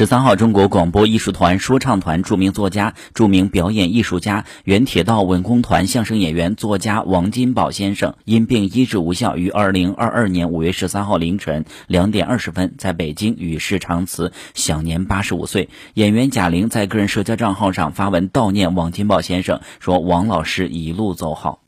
十三号中国广播艺术团说唱团著名作家著名表演艺术家原铁道文工团相声演员作家王金宝先生因病医治无效于二零二二年五月十三号凌晨两点二十分在北京与世长辞享年八十五岁。演员贾玲在个人社交账号上发文悼念王金宝先生说王老师一路走好。